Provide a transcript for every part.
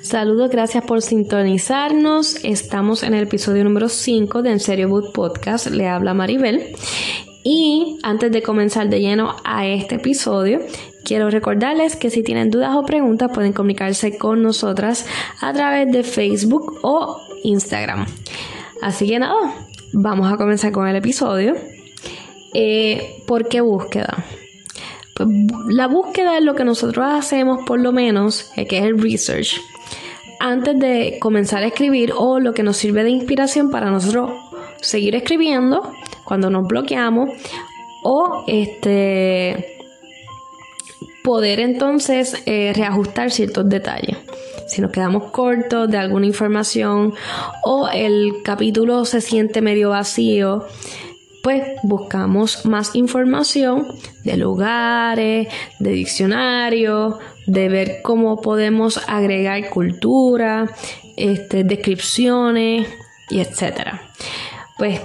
Saludos, gracias por sintonizarnos. Estamos en el episodio número 5 de En Serio Book Podcast. Le habla Maribel. Y antes de comenzar de lleno a este episodio, quiero recordarles que si tienen dudas o preguntas pueden comunicarse con nosotras a través de Facebook o Instagram. Así que nada, vamos a comenzar con el episodio. Eh, ¿Por qué búsqueda? Pues, la búsqueda es lo que nosotros hacemos por lo menos, que es el research antes de comenzar a escribir o lo que nos sirve de inspiración para nosotros seguir escribiendo cuando nos bloqueamos o este poder entonces eh, reajustar ciertos detalles. Si nos quedamos cortos de alguna información o el capítulo se siente medio vacío, pues buscamos más información de lugares, de diccionarios, de ver cómo podemos agregar cultura, este, descripciones y etcétera. Pues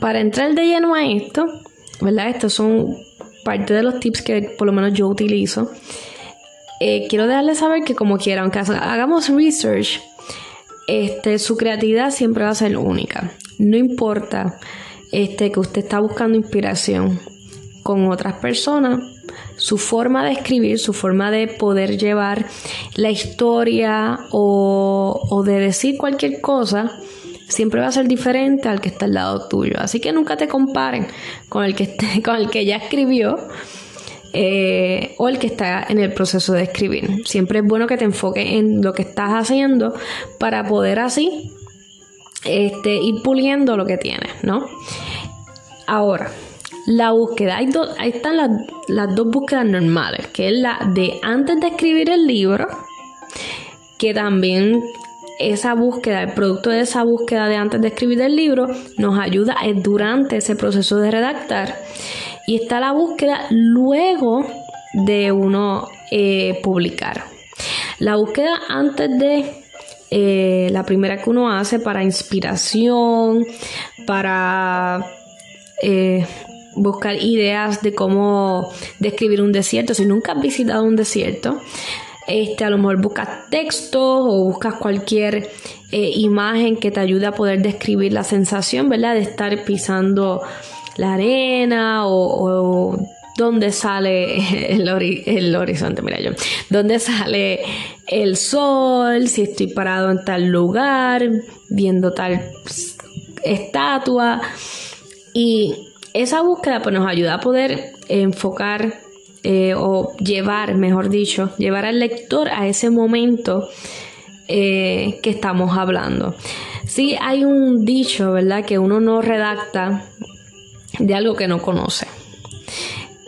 para entrar de lleno a esto, ¿verdad? Estos son parte de los tips que por lo menos yo utilizo. Eh, quiero dejarles saber que como quiera, aunque hagamos research, este, su creatividad siempre va a ser única. No importa este, que usted está buscando inspiración con otras personas, su forma de escribir, su forma de poder llevar la historia o, de decir cualquier cosa, siempre va a ser diferente al que está al lado tuyo. Así que nunca te comparen con el que, con el que ya escribió eh, o el que está en el proceso de escribir. Siempre es bueno que te enfoques en lo que estás haciendo para poder así este, ir puliendo lo que tienes, ¿no? Ahora, la búsqueda, hay ahí están las, dos búsquedas normales, que es la de antes de escribir el libro, que también esa búsqueda, el producto de esa búsqueda de antes de escribir el libro, nos ayuda durante ese proceso de redactar. Y está la búsqueda luego de uno eh, publicar. La búsqueda antes de eh, la primera que uno hace para inspiración, para eh, buscar ideas de cómo describir un desierto. Si nunca has visitado un desierto, este, a lo mejor buscas textos o buscas cualquier eh, imagen que te ayude a poder describir la sensación, ¿verdad? De estar pisando la arena o, o dónde sale el, el, horizonte, mira yo, dónde sale el sol, si estoy parado en tal lugar, viendo tal estatua. Y esa búsqueda pues, nos ayuda a poder enfocar eh, o llevar, mejor dicho, llevar al lector a ese momento eh, que estamos hablando. Sí hay un dicho, ¿verdad? Que uno no redacta de algo que no conoce.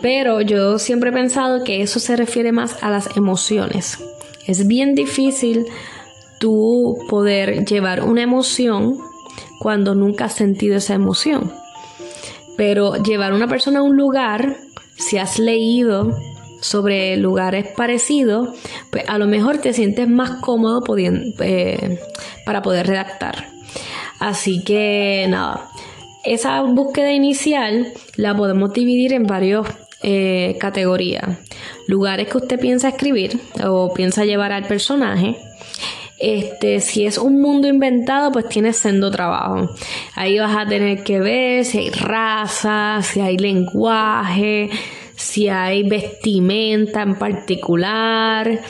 Pero yo siempre he pensado que eso se refiere más a las emociones. Es bien difícil tú poder llevar una emoción cuando nunca has sentido esa emoción. Pero llevar a una persona a un lugar, si has leído sobre lugares parecidos, pues a lo mejor te sientes más cómodo eh, para poder redactar. Así que nada, esa búsqueda inicial la podemos dividir en varias eh, categorías. Lugares que usted piensa escribir o piensa llevar al personaje este, si es un mundo inventado, pues tienes sendo trabajo. Ahí vas a tener que ver si hay raza, si hay lenguaje, si hay vestimenta en particular.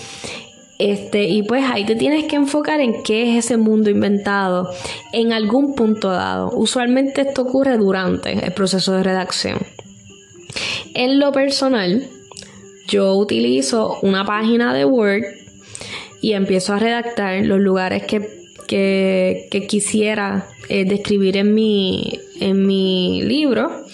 Este, y pues ahí te tienes que enfocar en qué es ese mundo inventado en algún punto dado. Usualmente esto ocurre durante el proceso de redacción. En lo personal, yo utilizo una página de Word y empiezo a redactar los lugares que, quisiera eh, describir en mi, en mi libro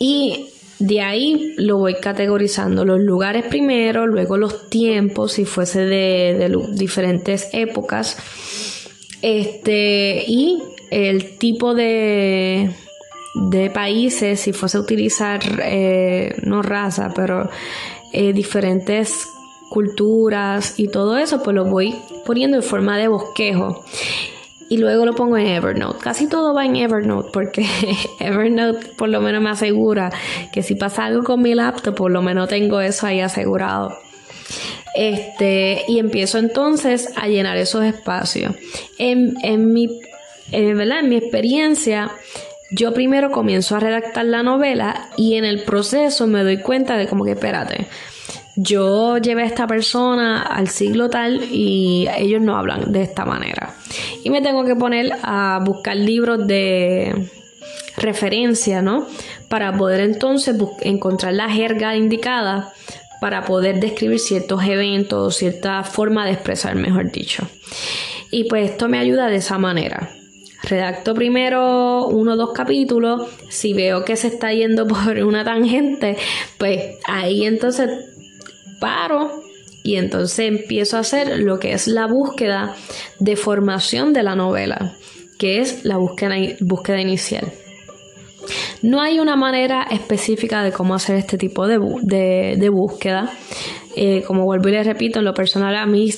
y de ahí lo voy categorizando. Los lugares primero, luego los tiempos, si fuese de, de diferentes épocas, este, y el tipo de, de países, si fuese a utilizar, eh, no raza, pero eh, diferentes culturas y todo eso, pues lo voy poniendo en forma de bosquejo. Y luego lo pongo en Evernote. Casi todo va en Evernote porque Evernote por lo menos me asegura que si pasa algo con mi laptop, por lo menos tengo eso ahí asegurado. Este, y empiezo entonces a llenar esos espacios. En, en mi, ¿verdad? en mi experiencia, yo primero comienzo a redactar la novela y en el proceso me doy cuenta de como que espérate, yo llevé a esta persona al siglo tal y ellos no hablan de esta manera. Y me tengo que poner a buscar libros de referencia, ¿no? Para poder entonces encontrar la jerga indicada para poder describir ciertos eventos, cierta forma de expresar, mejor dicho. Y pues esto me ayuda de esa manera. Redacto primero uno o dos capítulos, si veo que se está yendo por una tangente, pues ahí entonces paro y entonces empiezo a hacer lo que es la búsqueda de formación de la novela, que es la búsqueda, inicial. No hay una manera específica de cómo hacer este tipo de, búsqueda. Eh, como vuelvo y les repito, en lo personal a mí,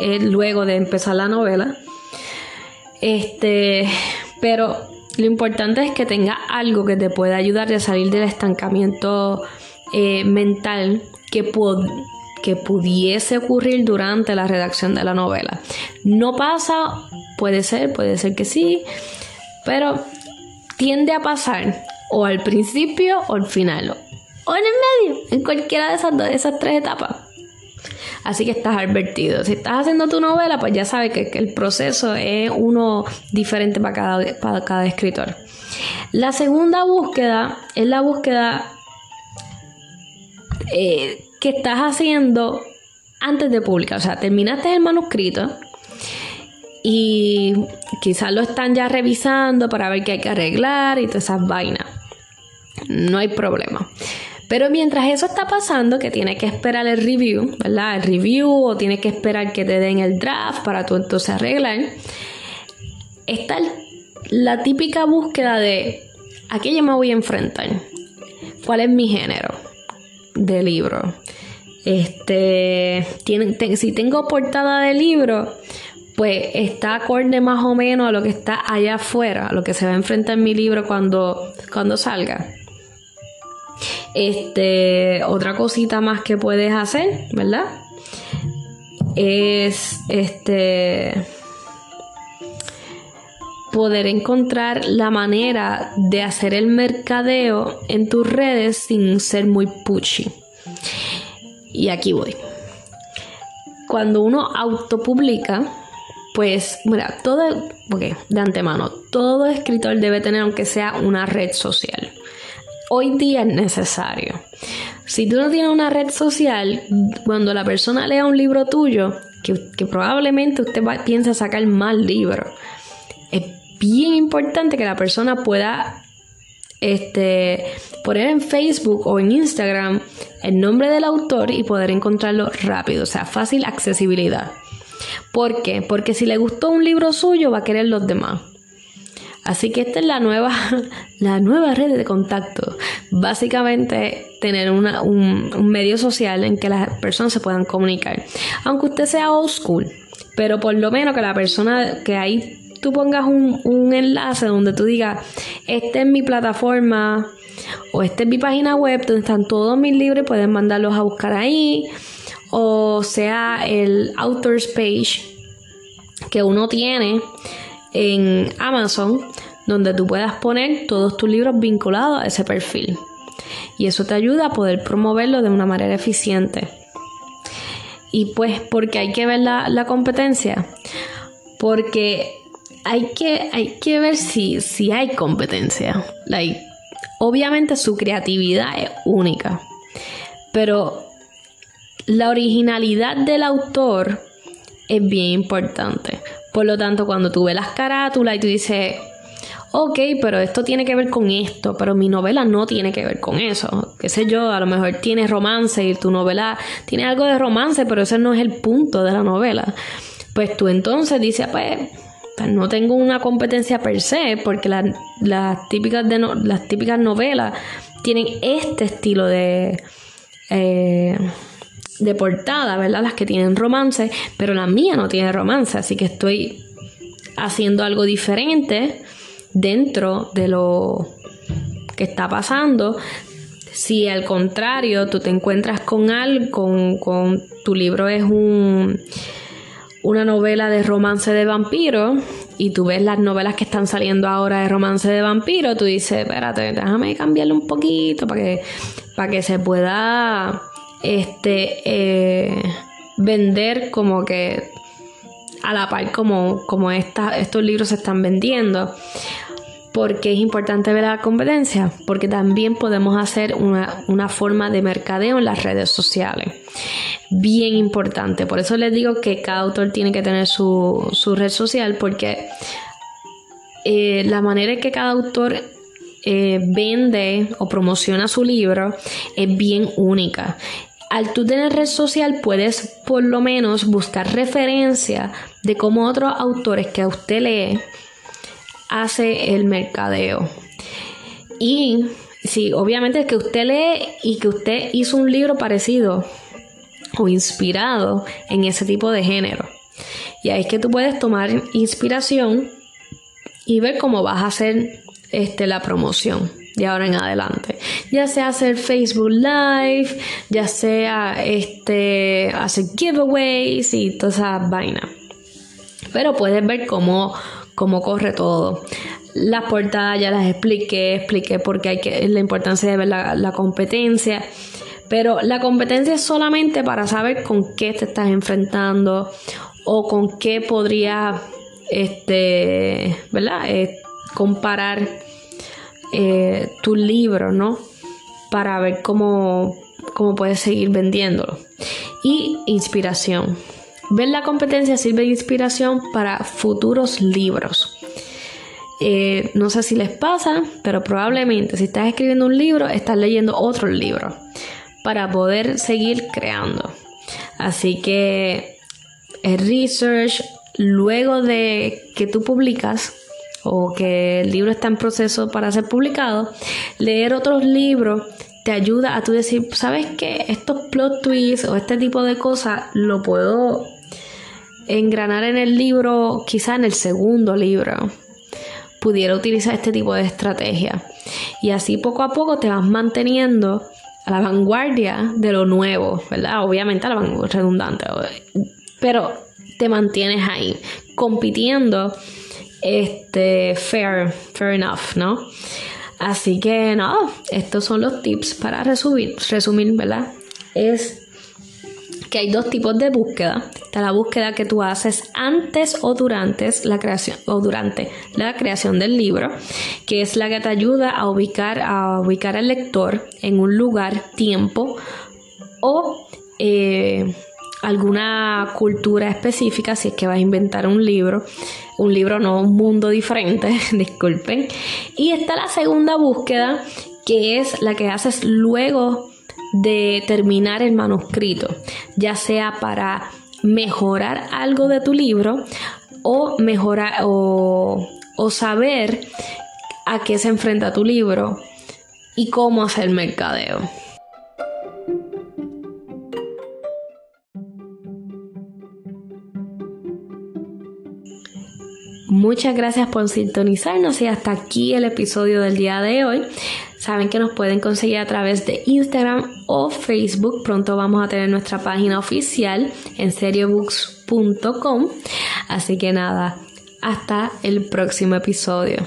eh, luego de empezar la novela, este, pero lo importante es que tenga algo que te pueda ayudar a salir del estancamiento eh, mental que, que pudiese ocurrir durante la redacción de la novela. No pasa, puede ser, puede ser que sí, pero tiende a pasar o al principio o al final o en el medio, en cualquiera de esas, dos, esas tres etapas. Así que estás advertido. Si estás haciendo tu novela, pues ya sabes que, el proceso es uno diferente para cada, para cada escritor. La segunda búsqueda es la búsqueda eh, que estás haciendo antes de publicar. O sea, terminaste el manuscrito y quizás lo están ya revisando para ver qué hay que arreglar y todas esas vainas. No hay problema. Pero mientras eso está pasando, que tienes que esperar el review, ¿verdad? El review o tienes que esperar que te den el draft para tú entonces arreglar, está la típica búsqueda de a qué yo me voy a enfrentar, cuál es mi género de libro. Este, si tengo portada de libro, pues está acorde más o menos a lo que está allá afuera, a lo que se va a enfrentar en mi libro cuando, cuando salga. Este, otra cosita más que puedes hacer, ¿verdad? Es este poder encontrar la manera de hacer el mercadeo en tus redes sin ser muy pushy. Y aquí voy. Cuando uno autopublica, pues, mira, todo, ok, de antemano, todo escritor debe tener, aunque sea una red social. Hoy día es necesario. Si tú no tienes una red social, cuando la persona lea un libro tuyo, que, probablemente usted piensa sacar más libros, es bien importante que la persona pueda este, poner en Facebook o en Instagram el nombre del autor y poder encontrarlo rápido, o sea, fácil accesibilidad. ¿Por qué? Porque si le gustó un libro suyo, va a querer los demás. Así que esta es la nueva, la nueva red de contacto. Básicamente tener un, un, medio social en que las personas se puedan comunicar. Aunque usted sea old school, pero por lo menos que la persona que ahí tú pongas un, un enlace donde tú digas, esta es mi plataforma o esta es mi página web donde están todos mis libros pueden mandarlos a buscar ahí o sea el authors page que uno tiene en Amazon donde tú puedas poner todos tus libros vinculados a ese perfil. Y eso te ayuda a poder promoverlo de una manera eficiente. Y pues, porque hay que ver la, competencia. Porque hay que, hay que ver si, si hay competencia. obviamente su creatividad es única. Pero la originalidad del autor es bien importante. Por lo tanto, cuando tú ves las carátulas y tú dices, ok, pero esto tiene que ver con esto, pero mi novela no tiene que ver con eso. Qué sé yo, a lo mejor tiene romance y tu novela tiene algo de romance, pero ese no es el punto de la novela. Pues tú entonces dices, pues, pues, no tengo una competencia per se, porque las, típicas de las típicas novelas tienen este estilo de, eh, de portada, ¿verdad? Las que tienen romance, pero la mía no tiene romance, así que estoy haciendo algo diferente dentro de lo que está pasando. Si al contrario tú te encuentras con algo, con, con tu libro es un una novela de romance de vampiro y tú ves las novelas que están saliendo ahora de romance de vampiro, tú dices, espérate, déjame cambiarle un poquito para que, para que se pueda este, eh, vender como que a la par como, como estos libros se están vendiendo. porque es importante ver la competencia? Porque también podemos hacer una, una forma de mercadeo en las redes sociales bien importante. Por eso les digo que cada autor tiene que tener su, red social porque eh, la manera en que cada autor eh, vende o promociona su libro es bien única. Al tú tener red social puedes por lo menos buscar referencia de cómo otros autores que a usted lee hace el mercadeo. Y sí, obviamente es que usted lee y que usted hizo un libro parecido o inspirado en ese tipo de género. Y ahí es que tú puedes tomar inspiración y ver cómo vas a hacer este, la promoción de ahora en adelante. Ya sea hacer Facebook Live, ya sea este, hacer giveaways y toda esa vaina. Pero puedes ver cómo, cómo corre todo. Las portadas ya las expliqué, expliqué por qué hay que, la importancia de ver la, la competencia. Pero la competencia es solamente para saber con qué te estás enfrentando o con qué podría, este, ¿verdad? Eh, comparar eh, tu libro, ¿no? Para ver cómo, cómo puedes seguir vendiéndolo. Y inspiración. Ver la competencia sirve de inspiración para futuros libros. Eh, no sé si les pasa, pero probablemente si estás escribiendo un libro, estás leyendo otro libro para poder seguir creando. Así que el research, luego de que tú publicas o que el libro está en proceso para ser publicado, leer otros libros te ayuda a tú decir, ¿sabes qué? Estos plot twists o este tipo de cosas lo puedo engranar en el libro, quizá en el segundo libro. Pudiera utilizar este tipo de estrategia. Y así poco a poco te vas manteniendo a la vanguardia de lo nuevo, ¿verdad? Obviamente a la vanguardia redundante, pero te mantienes ahí compitiendo este fair, fair enough, ¿no? Así que nada, estos son los tips para resumir, resumir, ¿verdad? Es que hay dos tipos de búsqueda. Está la búsqueda que tú haces antes o durante la creación o durante la creación del libro, que es la que te ayuda a ubicar a ubicar al lector en un lugar, tiempo o eh, alguna cultura específica, si es que vas a inventar un libro, un libro no un mundo diferente, disculpen. Y está la segunda búsqueda, que es la que haces luego de terminar el manuscrito, ya sea para mejorar algo de tu libro o mejorar o, o saber a qué se enfrenta tu libro y cómo hacer mercadeo. Muchas gracias por sintonizarnos y hasta aquí el episodio del día de hoy. Saben que nos pueden conseguir a través de Instagram o Facebook. Pronto vamos a tener nuestra página oficial en seriobooks.com. Así que nada, hasta el próximo episodio.